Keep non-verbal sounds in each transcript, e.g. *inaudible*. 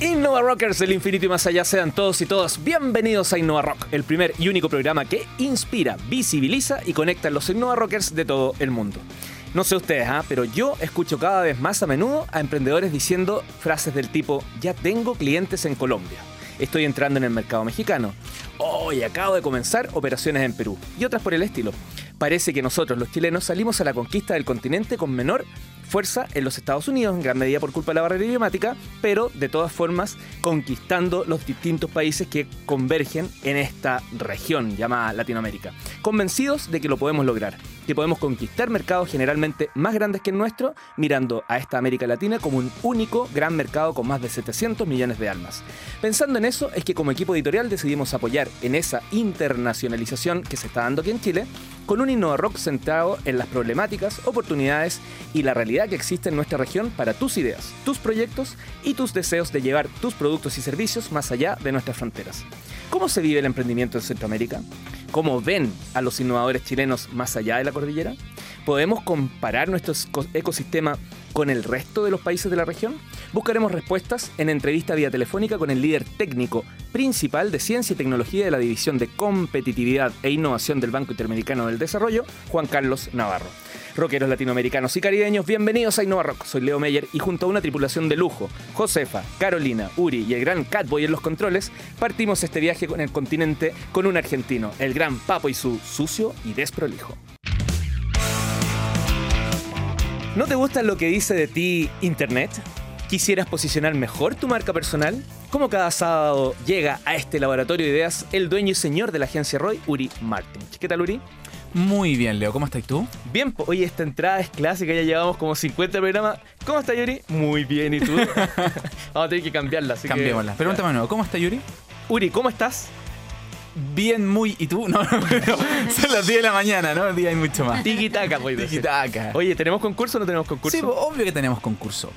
Innova Rockers del infinito y más allá sean todos y todas bienvenidos a Innova Rock, el primer y único programa que inspira, visibiliza y conecta a los Innova Rockers de todo el mundo. No sé ustedes, ¿ah? pero yo escucho cada vez más a menudo a emprendedores diciendo frases del tipo, ya tengo clientes en Colombia, estoy entrando en el mercado mexicano, hoy acabo de comenzar operaciones en Perú y otras por el estilo. Parece que nosotros los chilenos salimos a la conquista del continente con menor fuerza en los Estados Unidos, en gran medida por culpa de la barrera idiomática, pero de todas formas conquistando los distintos países que convergen en esta región llamada Latinoamérica. Convencidos de que lo podemos lograr, que podemos conquistar mercados generalmente más grandes que el nuestro, mirando a esta América Latina como un único gran mercado con más de 700 millones de almas. Pensando en eso, es que como equipo editorial decidimos apoyar en esa internacionalización que se está dando aquí en Chile, con un Innova Rock centrado en las problemáticas, oportunidades y la realidad que existe en nuestra región para tus ideas, tus proyectos y tus deseos de llevar tus productos y servicios más allá de nuestras fronteras. ¿Cómo se vive el emprendimiento en Centroamérica? ¿Cómo ven a los innovadores chilenos más allá de la cordillera? ¿Podemos comparar nuestro ecosistema con el resto de los países de la región? Buscaremos respuestas en entrevista vía telefónica con el líder técnico principal de Ciencia y Tecnología de la División de Competitividad e Innovación del Banco Interamericano del Desarrollo, Juan Carlos Navarro. Rockeros latinoamericanos y caribeños, bienvenidos a Innova Rock. Soy Leo Meyer y junto a una tripulación de lujo, Josefa, Carolina, Uri y el gran Catboy en los controles, partimos este viaje con el continente con un argentino, el gran Papo y su sucio y desprolijo. ¿No te gusta lo que dice de ti Internet? ¿Quisieras posicionar mejor tu marca personal? Como cada sábado llega a este laboratorio de ideas el dueño y señor de la agencia Roy, Uri Martin. ¿Qué tal, Uri? Muy bien, Leo. ¿Cómo estás tú? Bien, oye, esta entrada es clásica, ya llevamos como 50 programas. ¿Cómo está Yuri? Muy bien, ¿y tú? *laughs* Vamos a tener que cambiarla, así Cambiémosla. Pregúntame nuevo, ¿cómo está Yuri? Uri, ¿cómo estás? Bien, muy. ¿Y tú? No, *laughs* no, son las 10 de la mañana, ¿no? El día hay mucho más. Tiki-taka, pues. Tiki-taka. Oye, ¿tenemos concurso o no tenemos concurso? Sí, obvio que tenemos concurso.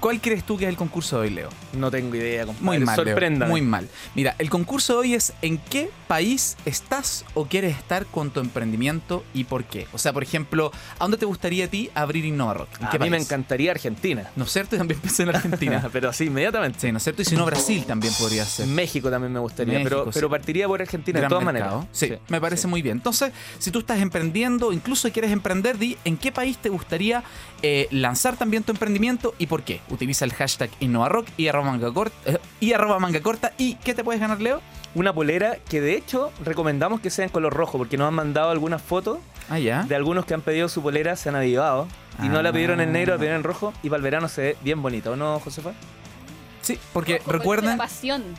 ¿Cuál crees tú que es el concurso de hoy, Leo? No tengo idea, compadre. Muy mal. Sorprenda. Muy mal. Mira, el concurso de hoy es ¿en qué país estás o quieres estar con tu emprendimiento y por qué? O sea, por ejemplo, ¿a dónde te gustaría a ti abrir Innova a mí me encantaría Argentina. ¿No es cierto? Y *laughs* también pensé en Argentina. *laughs* pero así, inmediatamente. Sí, ¿no es cierto? Y si no, Brasil también podría ser. México también me gustaría, pero, pero partiría por Argentina de todas maneras. Sí, me parece muy bien. Entonces, si tú estás emprendiendo, incluso quieres emprender, di en qué país te gustaría eh, lanzar también tu emprendimiento y por qué. Utiliza el hashtag InnovaRock y arroba manga corta. Eh, y arroba manga corta. ¿Y qué te puedes ganar, Leo? Una polera que de hecho recomendamos que sea en color rojo, porque nos han mandado algunas fotos ah, ¿ya? de algunos que han pedido su polera, se han avivado. Y no la pidieron en negro, la pidieron en rojo. Y para el verano se ve bien bonito, ¿no, Josefa? Sí, porque recuerden,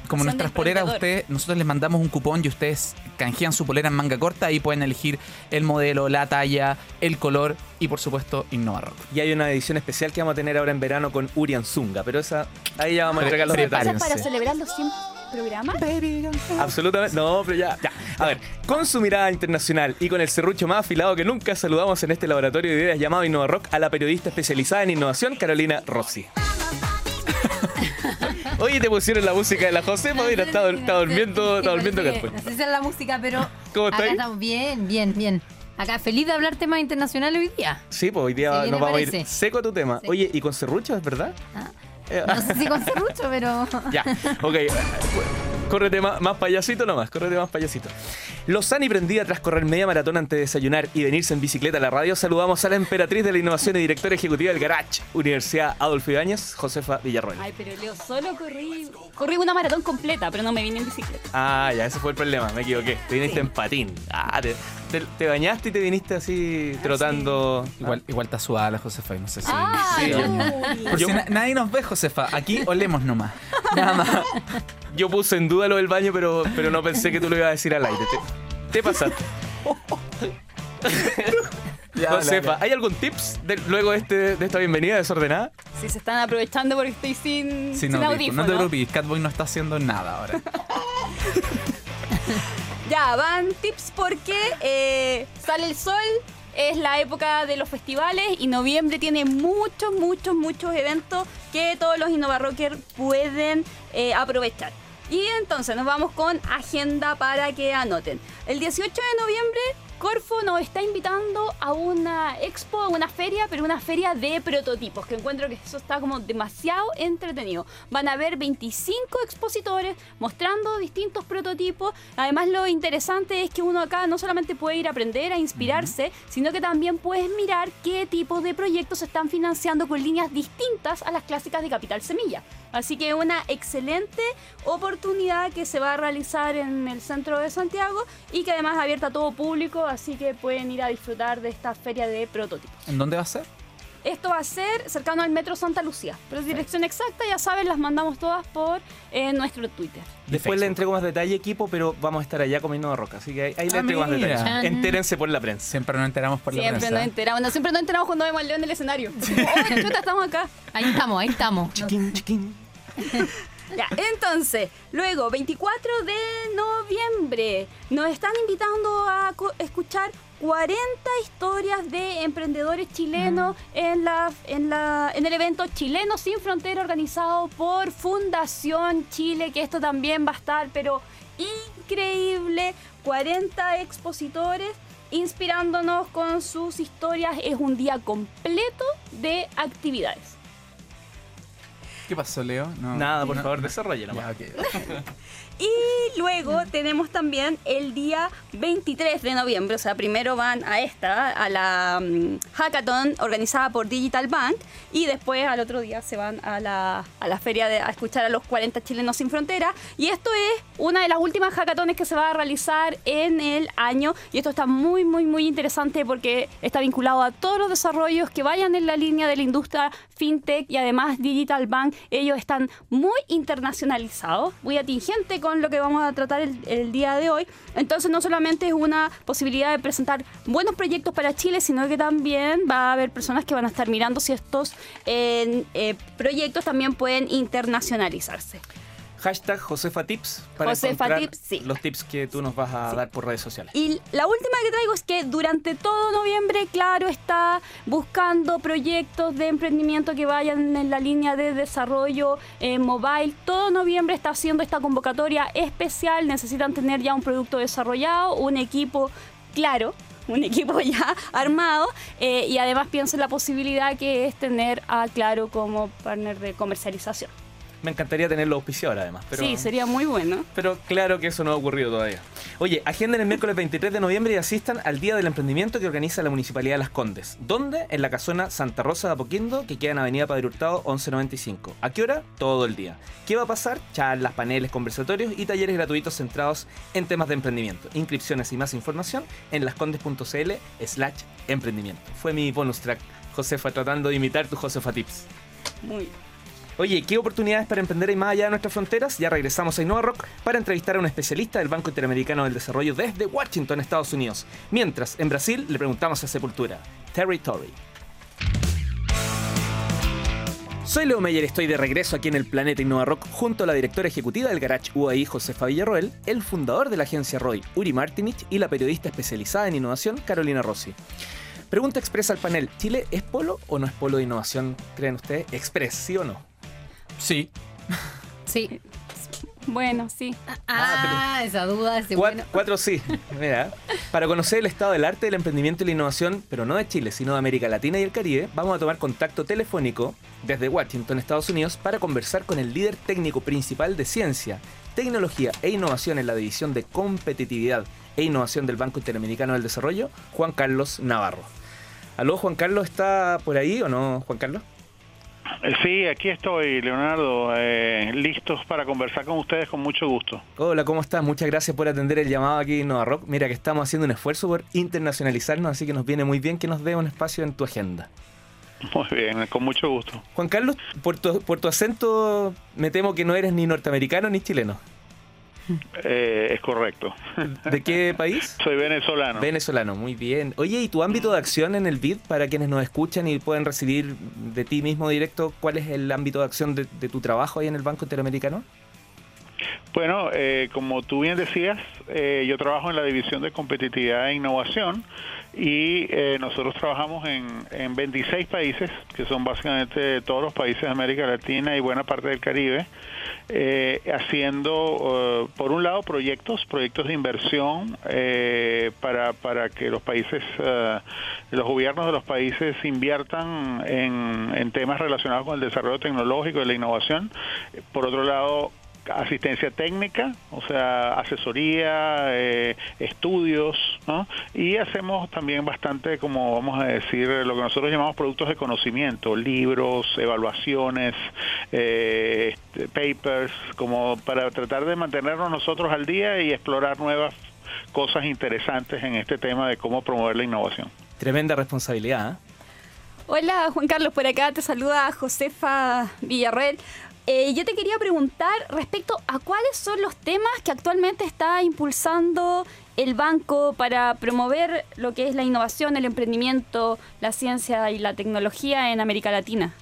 como nuestras poleras, ustedes, nosotros les mandamos un cupón y ustedes canjean su polera en manga corta y pueden elegir el modelo, la talla, el color y por supuesto Innova Rock. Y hay una edición especial que vamos a tener ahora en verano con Urian Zunga, pero esa ahí ya vamos a entregar los detalles. para celebrar los 100 programas? Absolutamente, no, pero ya, ya. A ver, con su mirada internacional y con el serrucho más afilado que nunca saludamos en este laboratorio de ideas llamado Innova Rock a la periodista especializada en innovación Carolina Rossi. Oye, te pusieron la música de la Josefa, mira, está, está durmiendo, está durmiendo después. No sé si es la música, pero. ¿Cómo estás? Acá estamos bien, bien, bien. Acá feliz de hablar temas internacionales hoy día. Sí, pues hoy día nos vamos a ir seco a tu tema. Oye, ¿y con serrucho, es verdad? Ah, no sé si con serrucho, pero. *laughs* ya, ok. *laughs* Córrete más, más payasito nomás, córrete más payasito. Lozani prendida tras correr media maratón antes de desayunar y venirse en bicicleta a la radio, saludamos a la emperatriz de la innovación y directora ejecutiva del Garage, Universidad Adolfo Ibáñez, Josefa Villarroel. Ay, pero Leo, solo corrí, corrí una maratón completa, pero no me vine en bicicleta. Ah, ya, ese fue el problema, me equivoqué. Te viniste en patín. Ah, te, bañaste y te viniste así ah, trotando. Igual, igual está sudada la Josefa, no sé si. Ah, sí, si nadie nos ve, Josefa. Aquí olemos nomás. *laughs* Nada más. Yo puse en duda lo del baño, pero, pero no pensé que tú lo ibas a decir al aire. Te, pasaste. *laughs* Josefa, ¿hay algún tips luego de, este, de esta bienvenida desordenada? Sí, se están aprovechando porque estoy sin, sin, No te preocupes, Catboy no está haciendo nada ahora. *laughs* ya, van tips porque eh, sale el sol, es la época de los festivales y noviembre tiene muchos, muchos, muchos eventos que todos los InnovaRockers pueden eh, aprovechar. Y entonces nos vamos con agenda para que anoten. El 18 de noviembre Corfo nos está invitando a una expo, a una feria, pero una feria de prototipos, que encuentro que eso está como demasiado entretenido. Van a haber 25 expositores mostrando distintos prototipos. Además, lo interesante es que uno acá no solamente puede ir a aprender, a inspirarse, sino que también puedes mirar qué tipo de proyectos se están financiando con líneas distintas a las clásicas de Capital Semilla. Así que una excelente oportunidad que se va a realizar en el centro de Santiago y que además es abierta a todo público, así que pueden ir a disfrutar de esta feria de prototipos. ¿En dónde va a ser? Esto va a ser cercano al Metro Santa Lucía, pero dirección exacta, ya saben, las mandamos todas por eh, nuestro Twitter. Después le entrego más detalle, equipo, pero vamos a estar allá comiendo de roca. Así que ahí, ahí le Ah, entrego más mira. detalles. Entérense por la prensa. Siempre nos enteramos por la Siempre prensa. nos enteramos, no, siempre nos enteramos cuando vemos al león en el escenario. ¡Oh, chuta, estamos acá! Ahí estamos, ahí estamos. Chiquín, chiquín. *laughs* Ya, entonces, luego, 24 de noviembre, nos están invitando a escuchar 40 historias de emprendedores chilenos en, la, en, la, en el evento Chileno Sin Frontera organizado por Fundación Chile, que esto también va a estar, pero increíble, 40 expositores inspirándonos con sus historias. Es un día completo de actividades. ¿Qué pasó, Leo? No. Nada, por No. favor, desarrolle nomás. Ya. *laughs* Y luego tenemos también el día 23 de noviembre, o sea, primero van a esta, a la mm, hackathon organizada por Digital Bank, y después al otro día se van a la, a la feria de, a escuchar a los 40 chilenos sin frontera. Y esto es una de las últimas hackatones que se va a realizar en el año, y esto está muy, muy, muy interesante porque está vinculado a todos los desarrollos que vayan en la línea de la industria fintech y además Digital Bank, ellos están muy internacionalizados, muy atingente con lo que vamos a tratar el, día de hoy. Entonces no solamente es una posibilidad de presentar buenos proyectos para Chile, sino que también va a haber personas que van a estar mirando si estos eh, eh, proyectos también pueden internacionalizarse. Hashtag Josefa Tips para Josefa encontrar Tips, sí. los tips que tú nos vas a dar por redes sociales. Y la última que traigo es que durante todo noviembre, claro, está buscando proyectos de emprendimiento que vayan en la línea de desarrollo eh, mobile. Todo noviembre está haciendo esta convocatoria especial. Necesitan tener ya un producto desarrollado, un equipo claro. Un equipo *laughs* ya armado eh, y además pienso en la posibilidad que es tener a Claro como partner de comercialización. Me encantaría tenerlo auspiciador además. Pero... Sí, sería muy bueno. Pero claro que eso no ha ocurrido todavía. Oye, agenden el miércoles 23 de noviembre y asistan al Día del Emprendimiento que organiza la Municipalidad de Las Condes. ¿Dónde? En la casona Santa Rosa de Apoquindo, que queda en Avenida Padre Hurtado 1195. ¿A qué hora? Todo el día. ¿Qué va a pasar? Charlas, paneles, conversatorios y talleres gratuitos centrados en temas de emprendimiento. Inscripciones y más información en lascondes.cl slash emprendimiento. Fue mi bonus track, Josefa, tratando de imitar tu Josefa Tips. Muy bien. Oye, ¿qué oportunidades para emprender hay más allá de nuestras fronteras? Ya regresamos a Innova Rock para entrevistar a un especialista del Banco Interamericano del Desarrollo desde Washington, Estados Unidos. Mientras, en Brasil le preguntamos a Sepultura, Territory. Soy Leo Meyer y estoy de regreso aquí en el Planeta Innova Rock junto a la directora ejecutiva del Garage UAI, Josefa Villarroel, el fundador de la agencia ROY, Uri Martinich, y la periodista especializada en innovación, Carolina Rossi. Pregunta expresa al panel, ¿Chile es polo o no es polo de innovación, creen ustedes? Express, ¿sí o no? Sí. Sí. Bueno, sí. Ah, esa duda, ese Cuat- bueno. Cuatro sí. *laughs* Mira, para conocer el estado del arte, del emprendimiento y la innovación, pero no de Chile, sino de América Latina y el Caribe, vamos a tomar contacto telefónico desde Washington, Estados Unidos, para conversar con el líder técnico principal de ciencia, tecnología e innovación en la división de competitividad e innovación del Banco Interamericano del Desarrollo, Juan Carlos Navarro. Aló, Juan Carlos, ¿está por ahí o no, Juan Carlos? Sí, aquí estoy, Leonardo, eh, listos para conversar con ustedes con mucho gusto. Hola, ¿cómo estás? Muchas gracias por atender el llamado aquí en Nova Rock. Mira que estamos haciendo un esfuerzo por internacionalizarnos, así que nos viene muy bien que nos dé un espacio en tu agenda. Muy bien, con mucho gusto. Juan Carlos, por tu, por tu acento me temo que no eres ni norteamericano ni chileno. Eh, es correcto. ¿De qué país? *laughs* Soy venezolano. Venezolano, muy bien. Oye, ¿y tu ámbito de acción en el BID para quienes nos escuchan y pueden recibir de ti mismo directo cuál es el ámbito de acción de, de tu trabajo ahí en el Banco Interamericano? Bueno, eh, como tú bien decías, eh, yo trabajo en la división de competitividad e innovación y eh, nosotros trabajamos en, en 26 países, que son básicamente todos los países de América Latina y buena parte del Caribe, eh, haciendo, eh, por un lado, proyectos, proyectos de inversión eh, para, para que los países, los gobiernos de los países inviertan en, en temas relacionados con el desarrollo tecnológico y la innovación. Por otro lado, asistencia técnica, o sea, asesoría, eh, estudios, ¿no? Y hacemos también bastante, como vamos a decir, lo que nosotros llamamos productos de conocimiento, libros, evaluaciones, eh, este, papers, como para tratar de mantenernos nosotros al día y explorar nuevas cosas interesantes en este tema de cómo promover la innovación. Tremenda responsabilidad. ¿eh? Hola Juan Carlos, por acá te saluda Josefa Villarreal. Eh, yo te quería preguntar respecto a cuáles son los temas que actualmente está impulsando el banco para promover lo que es la innovación, el emprendimiento, la ciencia y la tecnología en América Latina.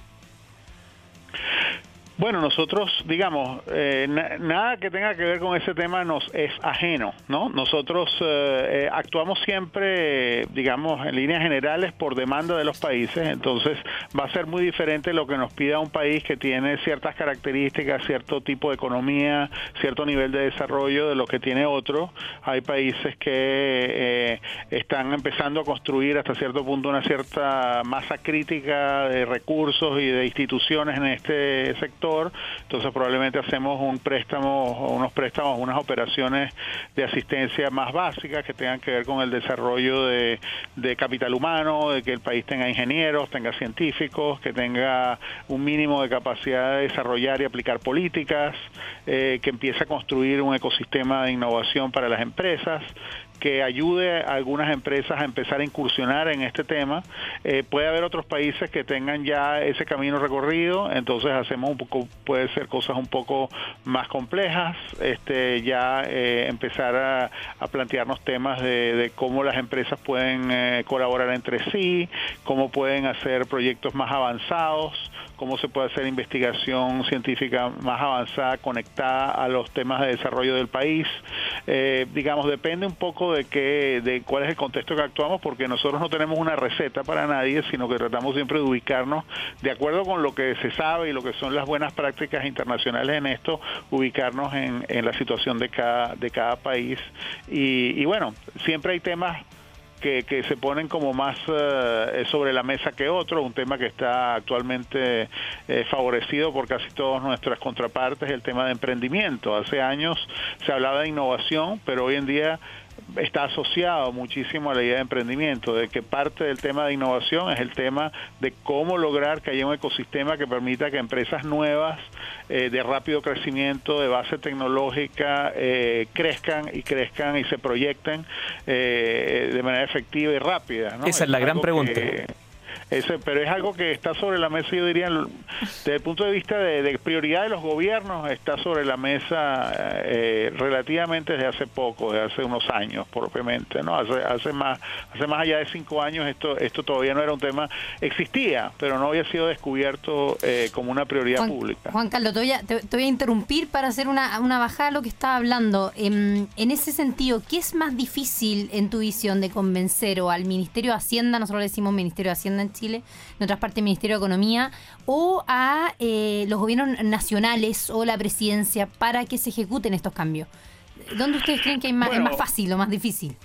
Bueno, nosotros, digamos, eh, na- nada que tenga que ver con ese tema nos es ajeno, ¿no? Nosotros eh, eh, actuamos siempre, digamos, en líneas generales por demanda de los países, entonces va a ser muy diferente lo que nos pida un país que tiene ciertas características, cierto tipo de economía, cierto nivel de desarrollo de lo que tiene otro. Hay países que eh, están empezando a construir hasta cierto punto una cierta masa crítica de recursos y de instituciones en este sector, entonces probablemente hacemos un préstamo unos préstamos, unas operaciones de asistencia más básicas que tengan que ver con el desarrollo de, de capital humano, de que el país tenga ingenieros, tenga científicos, que tenga un mínimo de capacidad de desarrollar y aplicar políticas, eh, que empiece a construir un ecosistema de innovación para las empresas que ayude a algunas empresas a empezar a incursionar en este tema. Eh, puede haber otros países que tengan ya ese camino recorrido, entonces hacemos un poco, puede ser cosas un poco más complejas, este, ya eh, empezar a, plantearnos temas de, de cómo las empresas pueden eh, colaborar entre sí, cómo pueden hacer proyectos más avanzados, cómo se puede hacer investigación científica más avanzada conectada a los temas de desarrollo del país. Eh, digamos, depende un poco de qué, de cuál es el contexto que actuamos, porque nosotros no tenemos una receta para nadie, sino que tratamos siempre de ubicarnos de acuerdo con lo que se sabe y lo que son las buenas prácticas internacionales en esto, ubicarnos en, en la situación de cada, de cada país. Y, y bueno, siempre hay temas que, que, se ponen como más uh, sobre la mesa que otro, un tema que está actualmente eh, favorecido por casi todas nuestras contrapartes, el tema de emprendimiento. Hace años se hablaba de innovación, pero hoy en día está asociado muchísimo a la idea de emprendimiento, de que parte del tema de innovación es el tema de cómo lograr que haya un ecosistema que permita que empresas nuevas eh, de rápido crecimiento, de base tecnológica, eh, crezcan y crezcan y se proyecten eh, de manera efectiva y rápida. ¿no? Esa es la gran pregunta. Que, ese, pero es algo que está sobre la mesa, yo diría, desde el punto de vista de, de prioridad de los gobiernos, está sobre la mesa eh, relativamente desde hace poco, desde hace unos años, propiamente, ¿no? Hace, hace más, hace más allá de cinco años esto, esto todavía no era un tema, existía, pero no había sido descubierto eh, como una prioridad Juan, pública. Juan Carlos, te voy, a, te, te voy, a, interrumpir para hacer una, una bajada a lo que estaba hablando. En, en ese sentido, ¿qué es más difícil en tu visión de convencer o al Ministerio de Hacienda, nosotros le decimos Ministerio de Hacienda en Chile, en otras partes Ministerio de Economía, o a eh, los gobiernos nacionales o la presidencia para que se ejecuten estos cambios? ¿Dónde ustedes creen que hay más, bueno, es más fácil o más difícil?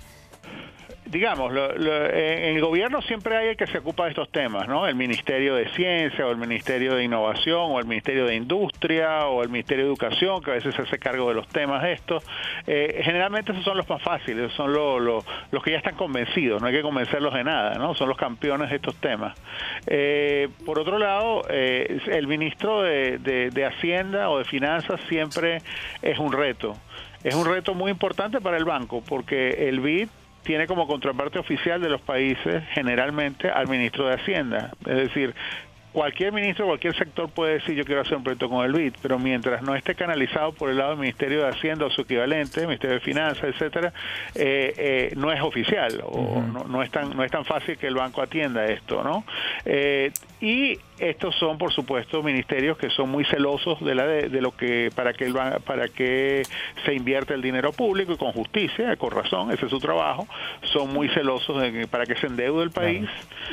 Digamos, lo, lo, en el gobierno siempre hay el que se ocupa de estos temas, ¿no? El Ministerio de Ciencia o el Ministerio de Innovación o el Ministerio de Industria o el Ministerio de Educación, que a veces se hace cargo de los temas estos. Eh, generalmente esos son los más fáciles, son lo, lo, los que ya están convencidos, no hay que convencerlos de nada, ¿no? Son los campeones de estos temas. Eh, por otro lado, eh, el ministro de, de, de Hacienda o de Finanzas siempre es un reto. Es un reto muy importante para el banco porque el BID tiene como contraparte oficial de los países generalmente al ministro de Hacienda. Es decir, cualquier ministro, cualquier sector puede decir yo quiero hacer un proyecto con el BID, pero mientras no esté canalizado por el lado del Ministerio de Hacienda o su equivalente, Ministerio de Finanzas, etcétera, eh, eh, no es oficial o no, no, es tan no es tan fácil que el banco atienda esto, ¿no? Eh, y estos son, por supuesto, ministerios que son muy celosos de, la de, lo que para que para que se invierte el dinero público y con justicia, con razón, ese es su trabajo. Son muy celosos de, para que se endeude el país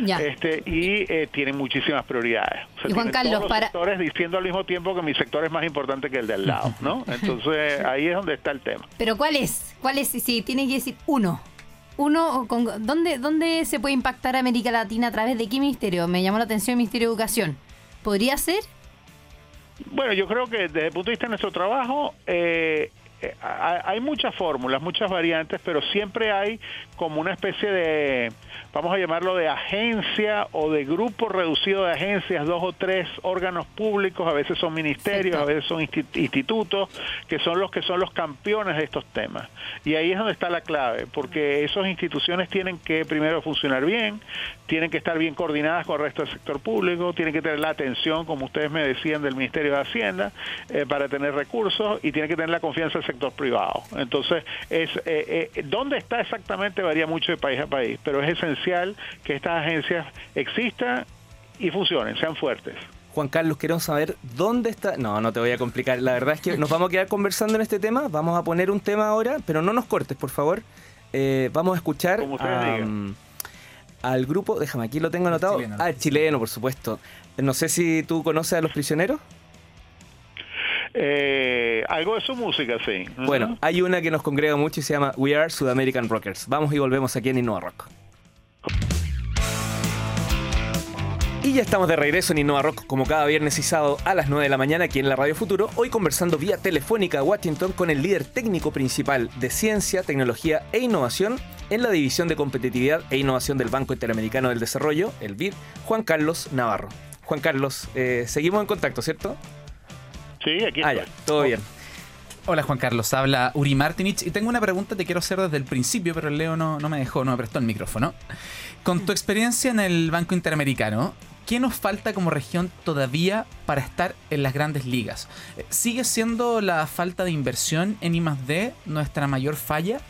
este y eh, tienen muchísimas prioridades. y Juan Carlos, todos los sectores diciendo al mismo tiempo que mi sector es más importante que el del lado, ¿no? *laughs* Entonces ahí es donde está el tema. Pero ¿cuál es? ¿Cuál es? Si tiene que decir uno uno, con, ¿dónde, ¿dónde se puede impactar América Latina a través de qué ministerio? Me llamó la atención el Ministerio de Educación. ¿Podría ser? Bueno, yo creo que desde el punto de vista de nuestro trabajo, eh, eh, hay muchas fórmulas, muchas variantes, pero siempre hay como una especie de, vamos a llamarlo de agencia o de grupo reducido de agencias, dos o tres órganos públicos, a veces son ministerios, a veces son institutos, que son los que son los campeones de estos temas. Y ahí es donde está la clave, porque esas instituciones tienen que primero funcionar bien, tienen que estar bien coordinadas con el resto del sector público, tienen que tener la atención, como ustedes me decían, del Ministerio de Hacienda eh, para tener recursos y tienen que tener la confianza del sector privado. Entonces, es eh, eh, ¿dónde está exactamente? Varía mucho de país a país, pero es esencial que estas agencias existan y funcionen, sean fuertes. Juan Carlos, queremos saber dónde está. No, no te voy a complicar. La verdad es que nos vamos a quedar conversando en este tema. Vamos a poner un tema ahora, pero no nos cortes, por favor. vamos a escuchar al grupo, déjame, aquí lo tengo anotado. Chileno, ah, chileno, por supuesto. No sé si tú conoces a los prisioneros. Eh, algo de su música, sí. Bueno, hay una que nos congrega mucho y se llama We Are Sudamerican Rockers. Vamos y volvemos aquí en Innova Rock. Y ya estamos de regreso en Innova Rock como cada viernes y sábado a las 9 de la mañana aquí en la Radio Futuro, hoy conversando vía telefónica a Washington con el líder técnico principal de ciencia, tecnología e innovación en la División de Competitividad e Innovación del Banco Interamericano del Desarrollo, el BID, Juan Carlos Navarro. Juan Carlos, eh, seguimos en contacto, ¿cierto? Sí, aquí ah, todo bien. Hola Juan Carlos, habla Uri Martinich y tengo una pregunta que te quiero hacer desde el principio, pero Leo no, no me dejó, no me prestó el micrófono. Con tu experiencia en el Banco Interamericano, ¿qué nos falta como región todavía para estar en las grandes ligas? ¿Sigue siendo la falta de inversión en I+D nuestra mayor falla?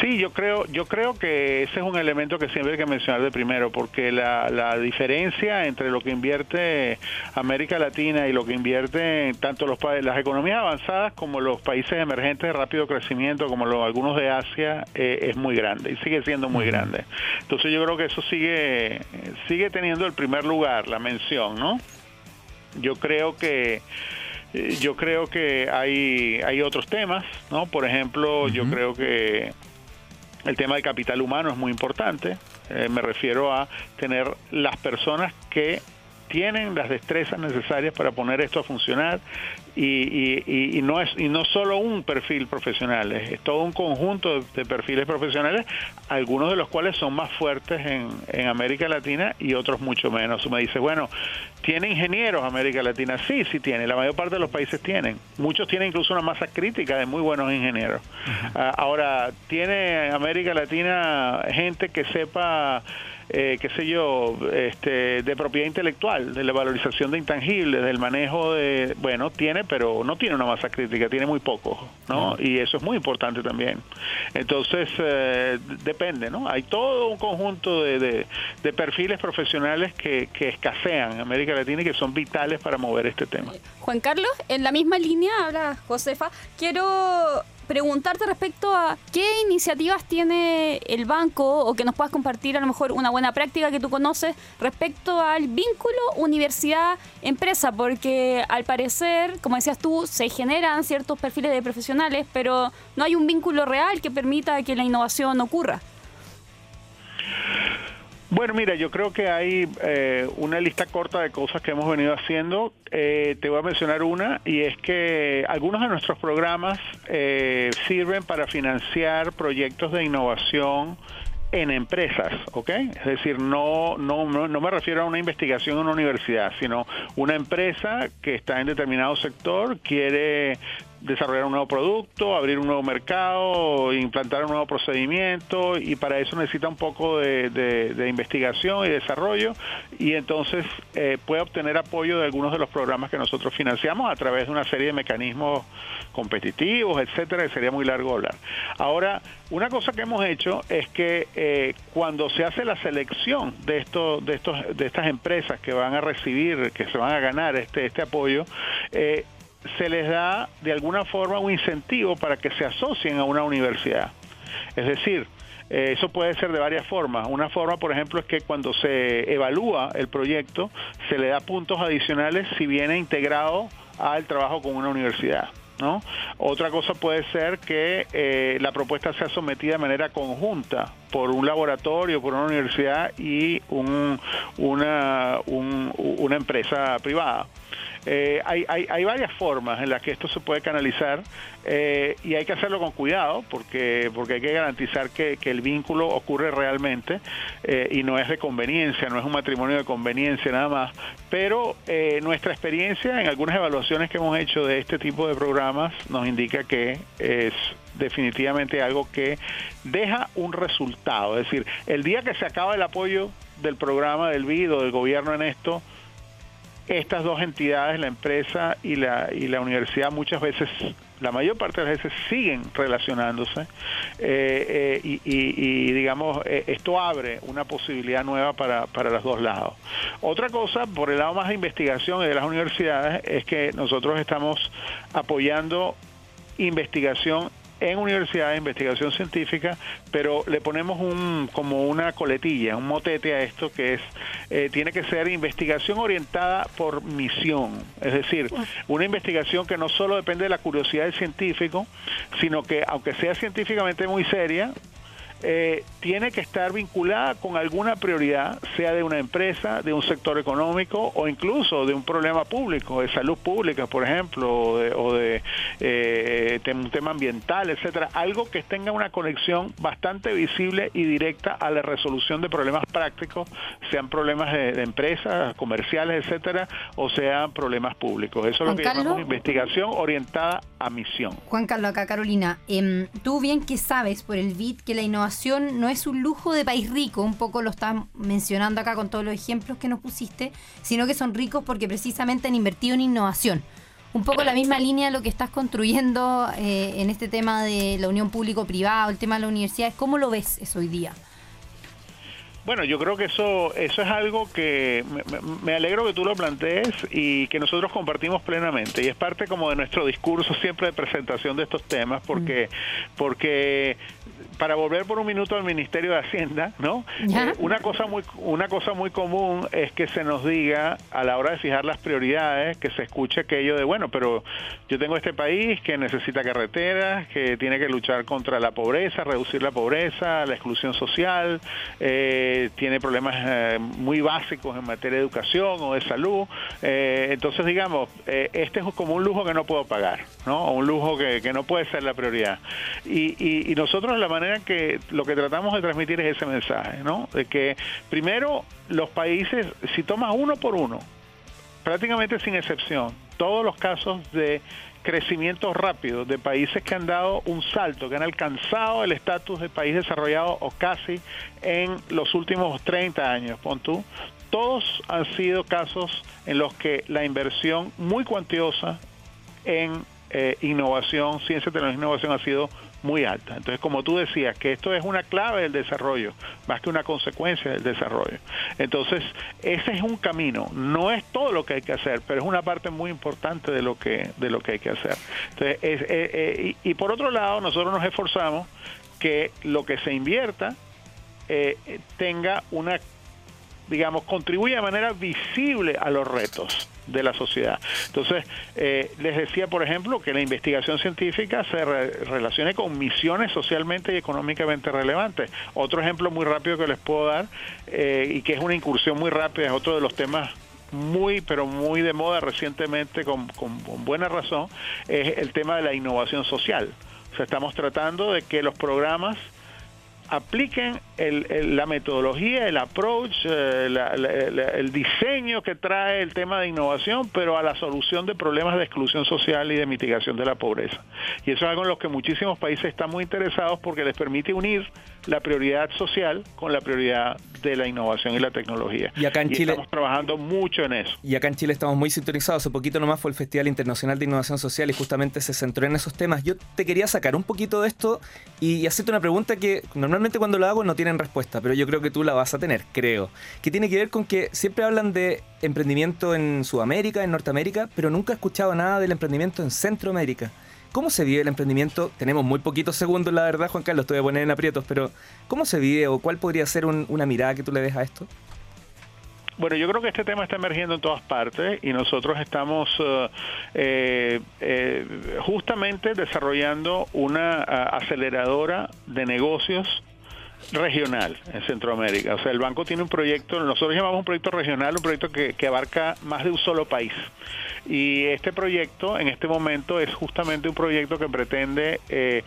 Sí, yo creo, yo creo que ese es un elemento que siempre hay que mencionar de primero, porque la, la diferencia entre lo que invierte América Latina y lo que invierte tanto los las economías avanzadas como los países emergentes de rápido crecimiento, como los, algunos de Asia, eh, es muy grande y sigue siendo muy grande. Entonces yo creo que eso sigue, sigue teniendo el primer lugar, la mención, ¿no? Yo creo que eh, yo creo que hay, hay otros temas, ¿no? Por ejemplo, yo creo que el tema del capital humano es muy importante. Eh, me refiero a tener las personas que tienen las destrezas necesarias para poner esto a funcionar y, y, no es y no solo un perfil profesional es, todo un conjunto de perfiles profesionales algunos de los cuales son más fuertes en, en América Latina y otros mucho menos. Me dice bueno tiene ingenieros América Latina sí sí tiene la mayor parte de los países tienen. Muchos tienen incluso una masa crítica de muy buenos ingenieros. Ah, ahora tiene América Latina gente que sepa eh, qué sé yo, este, de propiedad intelectual, de la valorización de intangibles, del manejo de, bueno, tiene, pero no tiene una masa crítica, tiene muy poco, ¿no? Y eso es muy importante también. Entonces, eh, depende, ¿no? Hay todo un conjunto de, de, perfiles profesionales que, que escasean en América Latina y que son vitales para mover este tema. Juan Carlos, en la misma línea, habla Josefa, quiero preguntarte respecto a qué iniciativas tiene el banco o que nos puedas compartir a lo mejor una buena práctica que tú conoces respecto al vínculo universidad-empresa, porque al parecer, como decías tú, se generan ciertos perfiles de profesionales, pero no hay un vínculo real que permita que la innovación ocurra. Bueno, mira, yo creo que hay eh, una lista corta de cosas que hemos venido haciendo. Eh, te voy a mencionar una y es que algunos de nuestros programas eh, sirven para financiar proyectos de innovación en empresas, ¿ok? Es decir, no, no, no, me refiero a una investigación en una universidad, sino una empresa que está en determinado sector quiere desarrollar un nuevo producto, abrir un nuevo mercado, implantar un nuevo procedimiento y para eso necesita un poco de, investigación y desarrollo y entonces eh, puede obtener apoyo de algunos de los programas que nosotros financiamos a través de una serie de mecanismos competitivos, etcétera, que sería muy largo hablar. Ahora, una cosa que hemos hecho es que eh, cuando se hace la selección de estos, de estos, de estas empresas que van a recibir, que se van a ganar este, este apoyo, eh, se les da de alguna forma un incentivo para que se asocien a una universidad. Es decir, eh, eso puede ser de varias formas. Una forma, por ejemplo, es que cuando se evalúa el proyecto, se le da puntos adicionales si viene integrado al trabajo con una universidad. Otra cosa puede ser que eh, la propuesta sea sometida de manera conjunta por un laboratorio, por una universidad y un, una empresa privada. Eh, hay, hay, hay, varias formas en las que esto se puede canalizar eh, y hay que hacerlo con cuidado porque, porque hay que garantizar que, el vínculo ocurre realmente eh, y no es de conveniencia, no es un matrimonio de conveniencia nada más. Pero nuestra experiencia en algunas evaluaciones que hemos hecho de este tipo de programas nos indica que es definitivamente algo que deja un resultado. Es decir, el día que se acaba el apoyo del programa del BID o del gobierno en esto, estas dos entidades, la empresa y la, y la universidad, muchas veces, la mayor parte de las veces, siguen relacionándose eh, eh, y, digamos, eh, esto abre una posibilidad nueva para, para los dos lados. Otra cosa, por el lado más de investigación y de las universidades, es que nosotros estamos apoyando investigación en universidad de investigación científica, pero le ponemos un como una coletilla, un motete a esto que es eh, tiene que ser investigación orientada por misión, es decir, una investigación que no solo depende de la curiosidad del científico, sino que aunque sea científicamente muy seria, eh, tiene que estar vinculada con alguna prioridad, sea de una empresa, de un sector económico o incluso de un problema público, de salud pública, por ejemplo, o de, eh, un tema ambiental, etcétera. Algo que tenga una conexión bastante visible y directa a la resolución de problemas prácticos, sean problemas de, empresas, comerciales, etcétera, o sean problemas públicos. Eso es lo que llamamos investigación orientada a misión. Juan Carlos, acá Carolina, em, tú bien que sabes por el BIT que la innovación no es un lujo de país rico, un poco lo estás mencionando acá con todos los ejemplos que nos pusiste, sino que son ricos porque precisamente han invertido en innovación. Un poco la misma línea de lo que estás construyendo eh, en este tema de la unión público-privada, el tema de la universidad, ¿cómo lo ves eso hoy día? Bueno, yo creo que eso, eso es algo que me, alegro que tú lo plantees y que nosotros compartimos plenamente. Y es parte como de nuestro discurso siempre de presentación de estos temas, porque, mm. porque para volver por un minuto al Ministerio de Hacienda, ¿no? Eh, una cosa muy una cosa muy común es que se nos diga a la hora de fijar las prioridades que se escuche aquello de bueno, pero yo tengo este país que necesita carreteras, que tiene que luchar contra la pobreza, reducir la pobreza, la exclusión social, eh, tiene problemas eh, muy básicos en materia de educación o de salud, entonces digamos este es como un lujo que no puedo pagar, ¿no? Un lujo que, que no puede ser la prioridad y, y, y nosotros la manera que lo que tratamos de transmitir es ese mensaje, ¿no? De que primero los países, si tomas uno por uno, prácticamente sin excepción, todos los casos de crecimiento rápido de países que han dado un salto, que han alcanzado el estatus de país desarrollado o casi en los últimos 30 años, pon tú, todos han sido casos en los que la inversión muy cuantiosa en eh, innovación, ciencia, tecnología e innovación ha sido muy alta. Entonces, como tú decías, que esto es una clave del desarrollo, más que una consecuencia del desarrollo. Entonces, ese es un camino. No es todo lo que hay que hacer, pero es una parte muy importante de lo que, de lo que hay que hacer. Entonces, eh, y, por otro lado, nosotros nos esforzamos que lo que se invierta eh, tenga una digamos, contribuye de manera visible a los retos de la sociedad. Entonces, eh, les decía, por ejemplo, que la investigación científica se relacione con misiones socialmente y económicamente relevantes. Otro ejemplo muy rápido que les puedo dar, eh, y que es una incursión muy rápida, es otro de los temas muy, pero muy de moda recientemente, con, con buena razón, es el tema de la innovación social. O sea, estamos tratando de que los programas apliquen la metodología, el approach, eh, el diseño que trae el tema de innovación, pero a la solución de problemas de exclusión social y de mitigación de la pobreza. Y eso es algo en lo que muchísimos países están muy interesados porque les permite unir la prioridad social con la prioridad de la innovación y la tecnología. Y acá en Chile estamos trabajando mucho en eso. Y acá en Chile estamos muy sintonizados. Hace poquito nomás fue el Festival Internacional de Innovación Social y justamente se centró en esos temas. Yo te quería sacar un poquito de esto y hacerte una pregunta que normalmente cuando lo hago no tienen respuesta, pero yo creo que tú la vas a tener, creo. Que tiene que ver con que siempre hablan de emprendimiento en Sudamérica, en Norteamérica, pero nunca he escuchado nada del emprendimiento en Centroamérica. ¿Cómo se vive el emprendimiento? Tenemos muy poquitos segundos, la verdad, Juan Carlos, te voy a poner en aprietos, pero ¿cómo se vive o cuál podría ser una mirada que tú le des a esto? Bueno, yo creo que este tema está emergiendo en todas partes y nosotros estamos eh, eh, justamente desarrollando una aceleradora de negocios regional en Centroamérica. O sea, el banco tiene un proyecto, nosotros llamamos un proyecto regional, un proyecto que, que abarca más de un solo país. Y este proyecto en este momento es justamente un proyecto que pretende eh,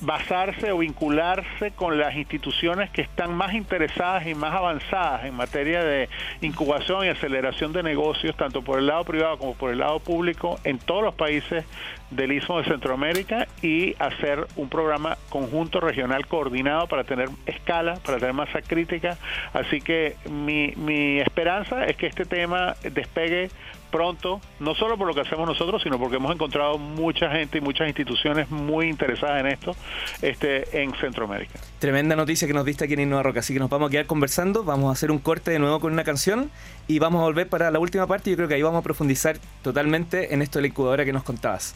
basarse o vincularse con las instituciones que están más interesadas y más avanzadas en materia de incubación y aceleración de negocios, tanto por el lado privado como por el lado público, en todos los países del Istmo de Centroamérica y hacer un programa conjunto regional coordinado para tener escala, para tener masa crítica. Así que mi, mi esperanza es que este tema despegue pronto, no solo por lo que hacemos nosotros, sino porque hemos encontrado mucha gente y muchas instituciones muy interesadas en esto este, en Centroamérica. Tremenda noticia que nos diste aquí en Innova Roca, así que nos vamos a quedar conversando, vamos a hacer un corte de nuevo con una canción y vamos a volver para la última parte. Yo creo que ahí vamos a profundizar totalmente en esto de la incubadora que nos contabas.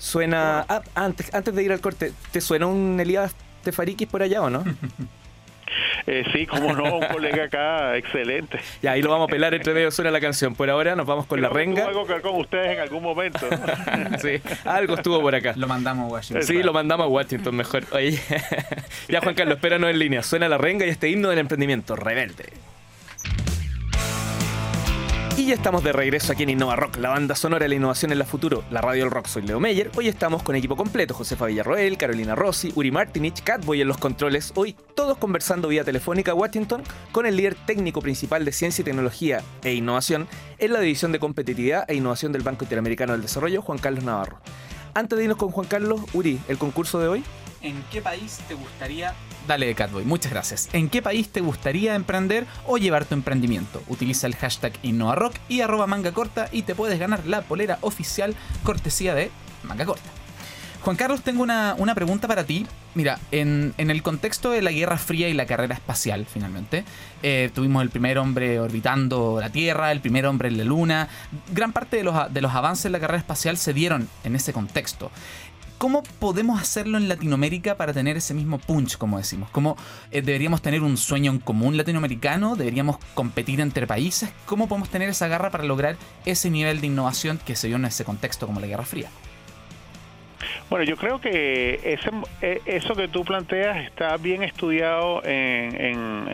Suena, ah, antes, antes de ir al corte, ¿te suena un Elías Tefarikis por allá o no? *laughs* Eh, sí, como no, un *laughs* colega acá, excelente. Y ahí lo vamos a pelar entre medio suena la canción. Por ahora nos vamos con la renga. Algo que ver con ustedes en algún momento. *laughs* sí, algo estuvo por acá. Lo mandamos a Washington. Sí, lo mandamos a Washington mejor. Oye, *laughs* ya Juan Carlos, espéranos en línea. Suena la renga y este himno del emprendimiento, rebelde. Y ya estamos de regreso aquí en Innova Rock, la banda sonora de la innovación en la futuro, la radio del rock. Soy Leo Meyer. Hoy estamos con equipo completo: Josefa Villarroel, Carolina Rossi, Uri Martinich, Catboy en los controles. Hoy todos conversando vía telefónica a Washington con el líder técnico principal de ciencia y tecnología e innovación en la división de competitividad e innovación del Banco Interamericano del Desarrollo, Juan Carlos Navarro. Antes de irnos con Juan Carlos, Uri, el concurso de hoy. ¿En qué país te gustaría Dale, Catboy, muchas gracias. ¿En qué país te gustaría emprender o llevar tu emprendimiento? Utiliza el hashtag InnovaRock y arroba manga corta y te puedes ganar la polera oficial cortesía de manga corta. Juan Carlos, tengo una, pregunta para ti. Mira, en, el contexto de la Guerra Fría y la carrera espacial, finalmente, eh, tuvimos el primer hombre orbitando la Tierra, el primer hombre en la Luna. Gran parte de los, de los avances en la carrera espacial se dieron en ese contexto. ¿Cómo podemos hacerlo en Latinoamérica para tener ese mismo punch, como decimos? ¿Cómo eh, deberíamos tener un sueño en común latinoamericano? ¿Deberíamos competir entre países? ¿Cómo podemos tener esa garra para lograr ese nivel de innovación que se dio en ese contexto como la Guerra Fría? Bueno, yo creo que ese, e, eso que tú planteas está bien estudiado en,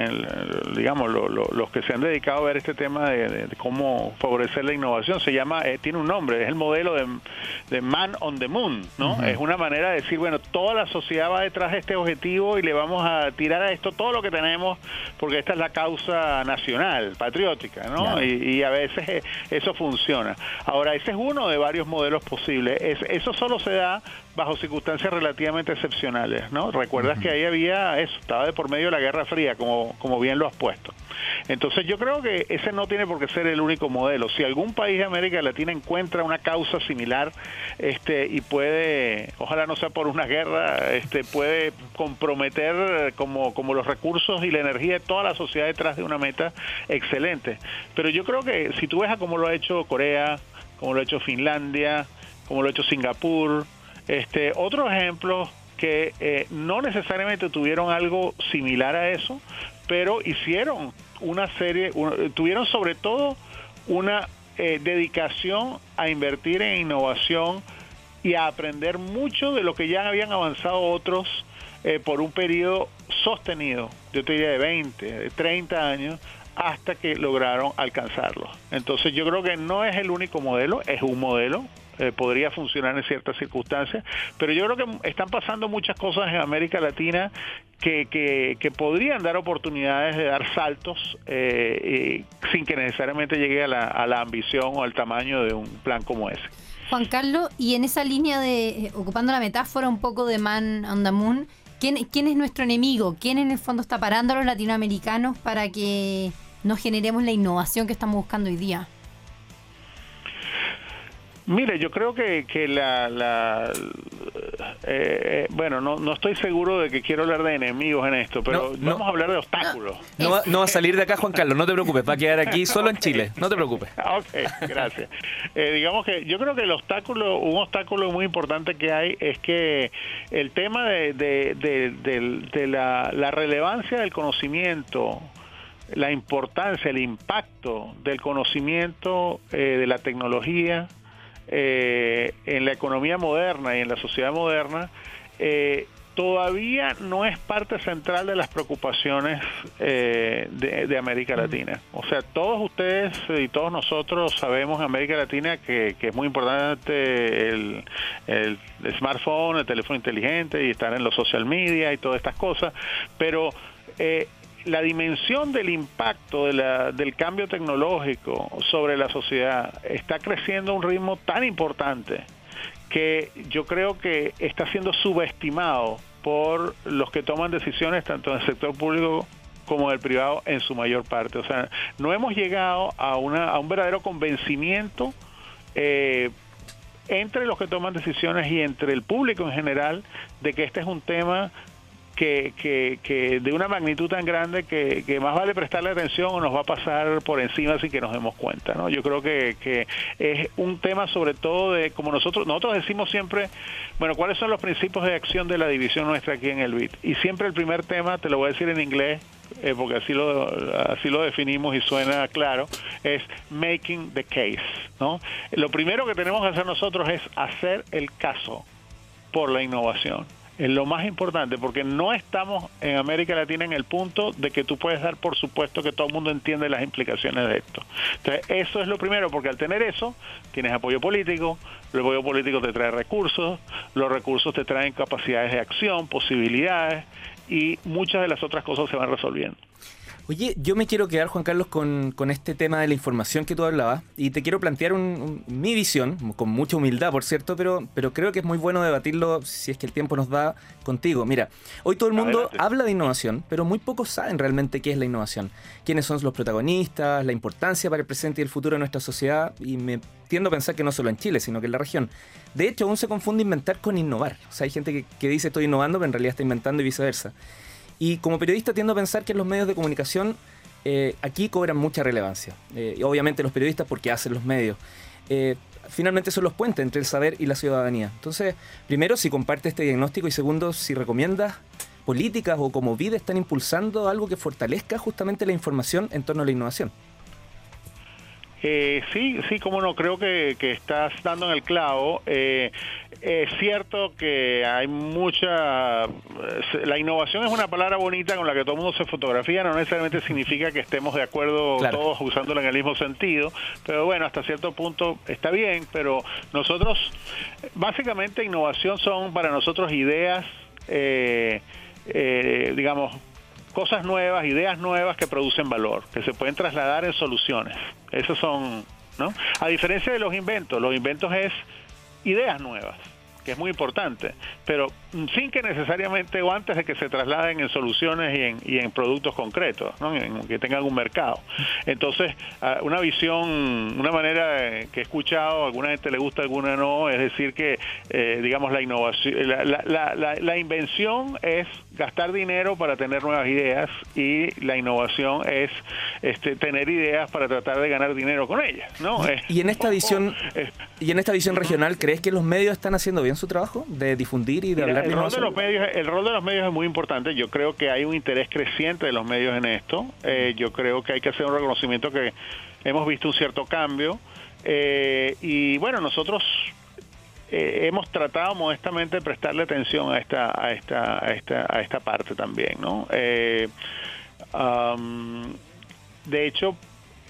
digamos, los que se han dedicado a ver este tema de, cómo favorecer la innovación. Se llama, eh, tiene un nombre, es el modelo de, Man on the Moon, ¿no? Es una manera de decir, bueno, toda la sociedad va detrás de este objetivo y le vamos a tirar a esto todo lo que tenemos porque esta es la causa nacional, patriótica, ¿no? Y, a veces eh, eso funciona. Ahora, ese es uno de varios modelos posibles. eso solo se da bajo circunstancias relativamente excepcionales, ¿no? Recuerdas que ahí había eso, estaba de por medio de la Guerra Fría, como, como bien lo has puesto. Entonces yo creo que ese no tiene por qué ser el único modelo. Si algún país de América Latina encuentra una causa similar este, y puede, ojalá no sea por una guerra, este, puede comprometer como, como los recursos y la energía de toda la sociedad detrás de una meta excelente. Pero yo creo que si tú ves a cómo lo ha hecho Corea, como lo ha hecho Finlandia, como lo ha hecho Singapur, este, otro ejemplo que eh, no necesariamente tuvieron algo similar a eso, pero hicieron una serie, tuvieron sobre todo una eh, dedicación a invertir en innovación y a aprender mucho de lo que ya habían avanzado otros eh, por un periodo sostenido, yo te diría de 20, de 30 años, hasta que lograron alcanzarlo. Entonces yo creo que no es el único modelo, es un modelo, eh, podría funcionar en ciertas circunstancias, pero yo creo que están pasando muchas cosas en América Latina que, que, podrían dar oportunidades de dar saltos eh, sin que necesariamente llegue a la, a la ambición o al tamaño de un plan como ese. Juan Carlos, y en esa línea de, eh, ocupando la metáfora un poco de Man on ¿quién, ¿quién es nuestro enemigo? ¿Quién en el fondo está parando a los latinoamericanos para que no generemos la innovación que estamos buscando hoy día? Mire, yo creo que, que la, la eh, eh, bueno, no, no estoy seguro de que quiero hablar de enemigos en esto, pero vamos a hablar de obstáculos. No, va, no va a salir de acá, Juan Carlos, no te preocupes, va a quedar aquí solo en Chile, no te preocupes. *laughs* ok, gracias. Eh, digamos que yo creo que el obstáculo, un obstáculo muy importante que hay es que el tema de, de, la, la relevancia del conocimiento la importancia, el impacto del conocimiento de la tecnología eh, en la economía moderna y en la sociedad moderna, eh, todavía no es parte central de las preocupaciones eh, de, América Latina. O sea, todos ustedes y todos nosotros sabemos en América Latina que, es muy importante el, el, smartphone, el teléfono inteligente y estar en los social media y todas estas cosas, pero eh, la dimensión del impacto del cambio tecnológico sobre la sociedad está creciendo a un ritmo tan importante que yo creo que está siendo subestimado por los que toman decisiones tanto en el sector público como del privado en su mayor parte. O sea, no hemos llegado a, una, a un verdadero convencimiento eh, entre los que toman decisiones y entre el público en general de que este es un tema que, que, de una magnitud tan grande que, más vale prestarle atención o nos va a pasar por encima sin que nos demos cuenta. ¿no? Yo creo que, que es un tema sobre todo de, como nosotros, nosotros decimos siempre, bueno, ¿cuáles son los principios de acción de la división nuestra aquí en el BIT? Y siempre el primer tema, te lo voy a decir en inglés, eh, porque así lo, así lo definimos y suena claro, es making the case. ¿no? Lo primero que tenemos que hacer nosotros es hacer el caso por la innovación es lo más importante, porque no estamos en América Latina en el punto de que tú puedes dar por supuesto que todo el mundo entiende las implicaciones de esto. Entonces, eso es lo primero, porque al tener eso, tienes apoyo político, el apoyo político te trae recursos, los recursos te traen capacidades de acción, posibilidades, y muchas de las otras cosas se van resolviendo. Oye, yo me quiero quedar, Juan Carlos, con, este tema de la información que tú hablabas y te quiero plantear mi visión, con mucha humildad, por cierto, pero, pero creo que es muy bueno debatirlo si es que el tiempo nos da contigo. Mira, hoy todo el mundo habla de innovación, pero muy pocos saben realmente qué es la innovación, quiénes son los protagonistas, la importancia para el presente y el futuro de nuestra sociedad y me tiendo a pensar que no solo en Chile, sino que en la región. De hecho, aún se confunde inventar con innovar. O sea, hay gente que, que dice estoy innovando, pero en realidad está inventando y viceversa. Y como periodista tiendo a pensar que los medios de comunicación eh, aquí cobran mucha relevancia. Eh, obviamente los periodistas porque hacen los medios. Eh, finalmente son los puentes entre el saber y la ciudadanía. Entonces, primero, si comparte este diagnóstico y segundo, si recomiendas políticas o como vida están impulsando algo que fortalezca justamente la información en torno a la innovación. Eh, sí, sí, como no, creo que, estás dando en el clavo. Eh, es cierto que hay mucha... La innovación es una palabra bonita con la que todo el mundo se fotografía, no necesariamente significa que estemos de acuerdo todos usándola en el mismo sentido, pero bueno, hasta cierto punto está bien, pero nosotros, básicamente innovación son para nosotros ideas, eh, eh digamos, cosas nuevas, ideas nuevas que producen valor, que se pueden trasladar en soluciones. Esos son, ¿no? A diferencia de los inventos, los inventos es ideas nuevas que es muy importante, pero sin que necesariamente o antes de que se trasladen en soluciones y en, y en productos concretos, ¿no? que tengan un mercado. Entonces, una visión, una manera que he escuchado, a alguna gente le gusta, alguna no, es decir que, eh, digamos, la innovación, la, la, invención es gastar dinero para tener nuevas ideas y la innovación es este, tener ideas para tratar de ganar dinero con ellas, ¿no? Y en esta visión, y en esta visión regional, ¿crees que los medios están haciendo bien su trabajo de difundir y de hablar el de rol de los medios El rol de los medios es muy importante. Yo creo que hay un interés creciente de los medios en esto. Eh, yo creo que hay que hacer un reconocimiento que hemos visto un cierto cambio. Eh, y bueno, nosotros eh, hemos tratado modestamente de prestarle atención a esta, a esta, a esta, a esta parte también, ¿no? de hecho,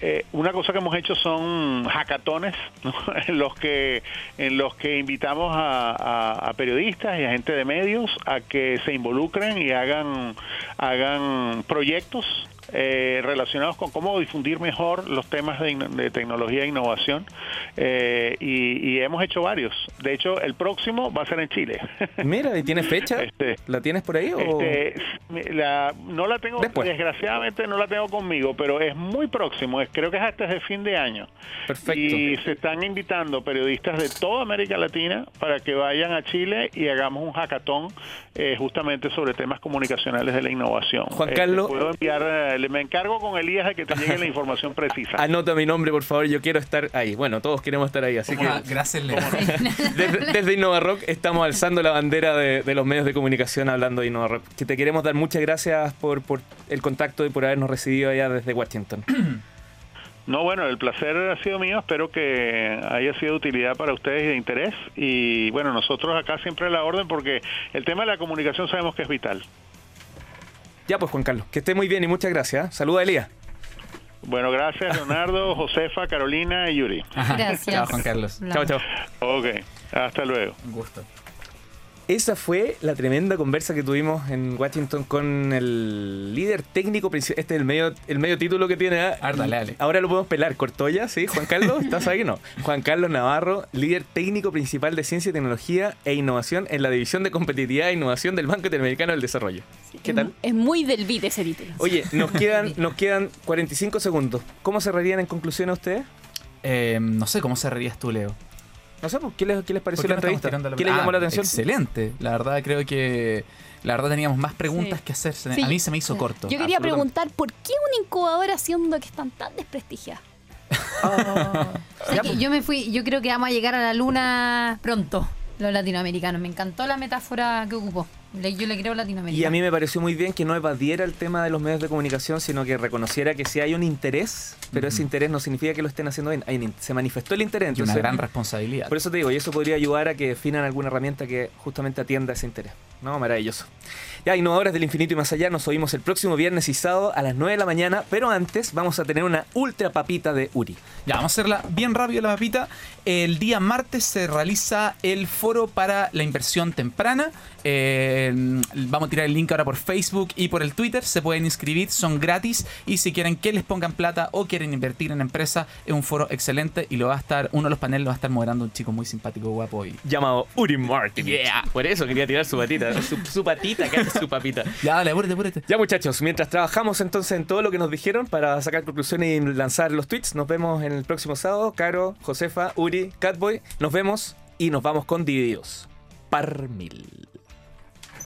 eh, una cosa que hemos hecho son hackatones *laughs* en los que en los que invitamos a, a- a periodistas y a gente de medios a que se involucren y hagan hagan proyectos eh, relacionados con cómo difundir mejor los temas de, tecnología e innovación eh, y, y hemos hecho varios. De hecho, el próximo va a ser en Chile. *laughs* Mira, ¿y tiene fecha? Este, ¿La tienes por ahí? O... Este, la- no la tengo, Después. desgraciadamente no la tengo conmigo, pero es muy próximo, es, creo que es hasta de fin de año. Perfecto. Y se están invitando periodistas de toda América Latina para que vayan a Chile y hagamos un hackathon eh, justamente sobre temas comunicacionales de la innovación. Juan Eh, Carlos- puedo enviar, eh, le- me encargo con Elías de que te llegue la información precisa. *laughs* Anota mi nombre, por favor, yo quiero estar ahí. Bueno, todos queremos estar ahí, así que Ah, gracias, Leo. desde, desde Innova Rock estamos alzando la bandera de, de los medios de comunicación hablando de Innova Rock. Que te queremos dar muchas gracias por, por el contacto y por habernos recibido allá desde Washington. *clears throat* No, bueno, el placer ha sido mío. Espero que haya sido de utilidad para ustedes y de interés. Y bueno, nosotros acá siempre a la orden porque el tema de la comunicación sabemos que es vital. Ya pues, Juan Carlos, que esté muy bien y muchas gracias. ¿eh? Saluda a Elías. Bueno, gracias Leonardo, *laughs* Josefa, Carolina y Yuri. Gracias. Chao, Juan Carlos. Chao, chao. Ok, hasta luego. Un gusto. Esa fue la tremenda conversa que tuvimos en Washington con el líder técnico principal. Este es el medio, el medio título que tiene. ¿ah? A ver, dale. Ahora lo podemos pelar. Cortoya, ¿sí? Juan Carlos, ¿estás ahí? No. Juan Carlos Navarro, líder técnico principal de Ciencia, Tecnología e Innovación en la División de Competitividad e Innovación del Banco Interamericano del Desarrollo. ¿Qué tal? Es muy del beat ese título. Oye, nos *laughs* quedan, nos quedan 45 segundos. ¿Cómo cerrarían en conclusión a ustedes? Eh, no sé cómo cerrarías tú, Leo. No sé, pues, ¿qué les, qué les ¿Por pareció qué la entrevista? la- ¿Qué les llamó Ah, la atención? Excelente. La verdad creo que la verdad teníamos más preguntas Sí. que hacer. Se- Sí. A mí se me hizo corto. Yo quería preguntar por qué una incubadora siendo que están tan desprestigiadas. O *laughs* sea que yo me fui, yo creo que vamos a llegar a la luna pronto, los latinoamericanos. Me encantó la metáfora que ocupó. Le- Yo le creo Latinoamérica. Y a mí me pareció muy bien que no evadiera el tema de los medios de comunicación, sino que reconociera que si hay un interés, pero ese interés no significa que lo estén haciendo bien. Hay se manifestó el interés. Y una entonces- gran responsabilidad. Por eso te digo, y eso podría ayudar a que definan alguna herramienta que justamente atienda ese interés. No, maravilloso. Ya, innovadores del infinito y más allá, nos oímos el próximo viernes y sábado a las 9 de la mañana, pero antes vamos a tener una ultra papita de Uri. Ya, vamos a hacerla bien rápido la mapita. El día martes se realiza el foro para la inversión temprana. Eh, vamos a tirar el link ahora por Facebook y por el Twitter. Se pueden inscribir, son gratis. Y si quieren que les pongan plata o quieren invertir en empresa, es un foro excelente. Y lo va a estar, uno de los paneles lo va a estar moderando un chico muy simpático, guapo. Y... Llamado Uri Martin. Yeah. Por eso quería tirar su patita, *laughs* su, su patita, que *laughs* su papita. Ya, dale, apúrate, apúrate. Ya muchachos, mientras trabajamos entonces en todo lo que nos dijeron para sacar conclusiones y lanzar los tweets, nos vemos en el próximo sábado. Caro, Josefa, Uri, Catboy, nos vemos y nos vamos con Divididos. Par mil.